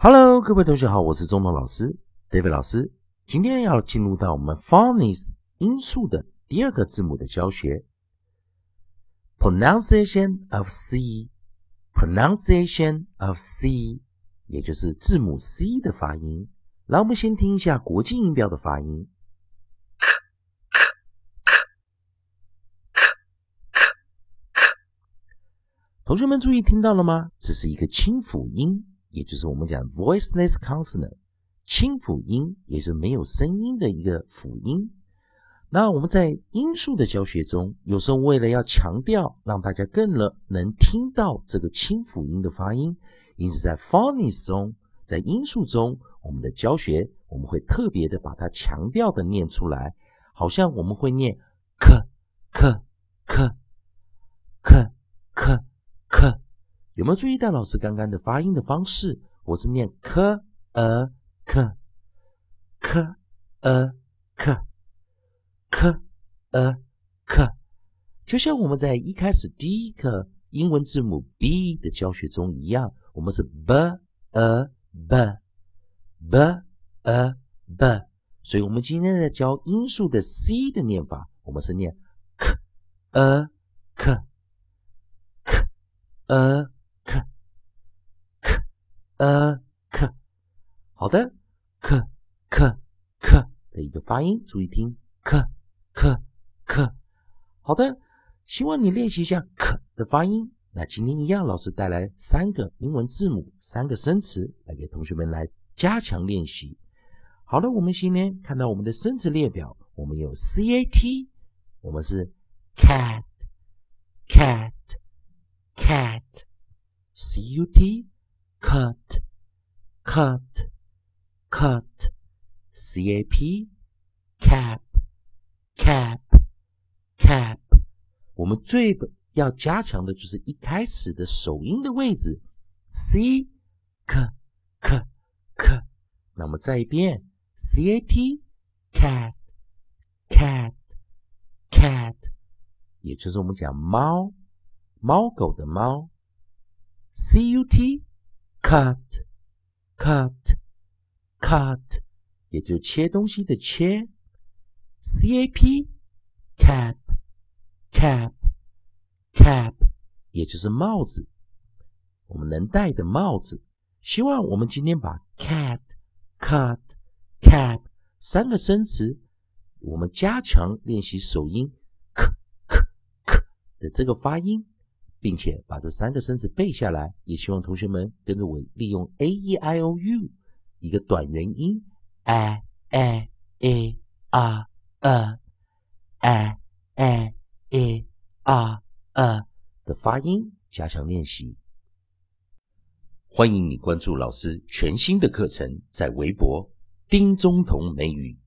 Hello，各位同学好，我是中通老师 David 老师。今天要进入到我们 phonics 音素的第二个字母的教学，pronunciation of C，pronunciation of C，也就是字母 C 的发音。来，我们先听一下国际音标的发音。同学们注意听到了吗？这是一个清辅音。也就是我们讲 voiceless consonant，清辅音，也是没有声音的一个辅音。那我们在音素的教学中，有时候为了要强调，让大家更能能听到这个清辅音的发音，因此在 phonics 中，在音素中，我们的教学我们会特别的把它强调的念出来，好像我们会念 k k k k。有没有注意到老师刚刚的发音的方式？我是念 k a k k a k k a k，就像我们在一开始第一个英文字母 b 的教学中一样，我们是 b a b b a b，所以我们今天在教音素的 c 的念法，我们是念 k a k k a。呃，k，好的，k k k 的一个发音，注意听，k k k，好的，希望你练习一下 k 的发音。那今天一样，老师带来三个英文字母，三个生词，来给同学们来加强练习。好了，我们今天看到我们的生词列表，我们有 c a t，我们是 cat，cat，cat，c u t。cut, cut, cut, cap, cap, cap, cap。我们最要加强的就是一开始的首音的位置，c, k, k, k。那么再一遍，cat, cat, cat, cat，也就是我们讲猫，猫狗的猫，cut。 Cut, cut, 也就切东西的切。cap, cap, cap, cap，也就是帽子，我们能戴的帽子。希望我们今天把 cat, cut, cap 三个生词，我们加强练习首音 k k k 的这个发音。并且把这三个生词背下来，也希望同学们跟着我利用 a e i o u 一个短元音 a a a r a a a a r a 的发音加强练习。欢迎你关注老师全新的课程，在微博丁中同美语。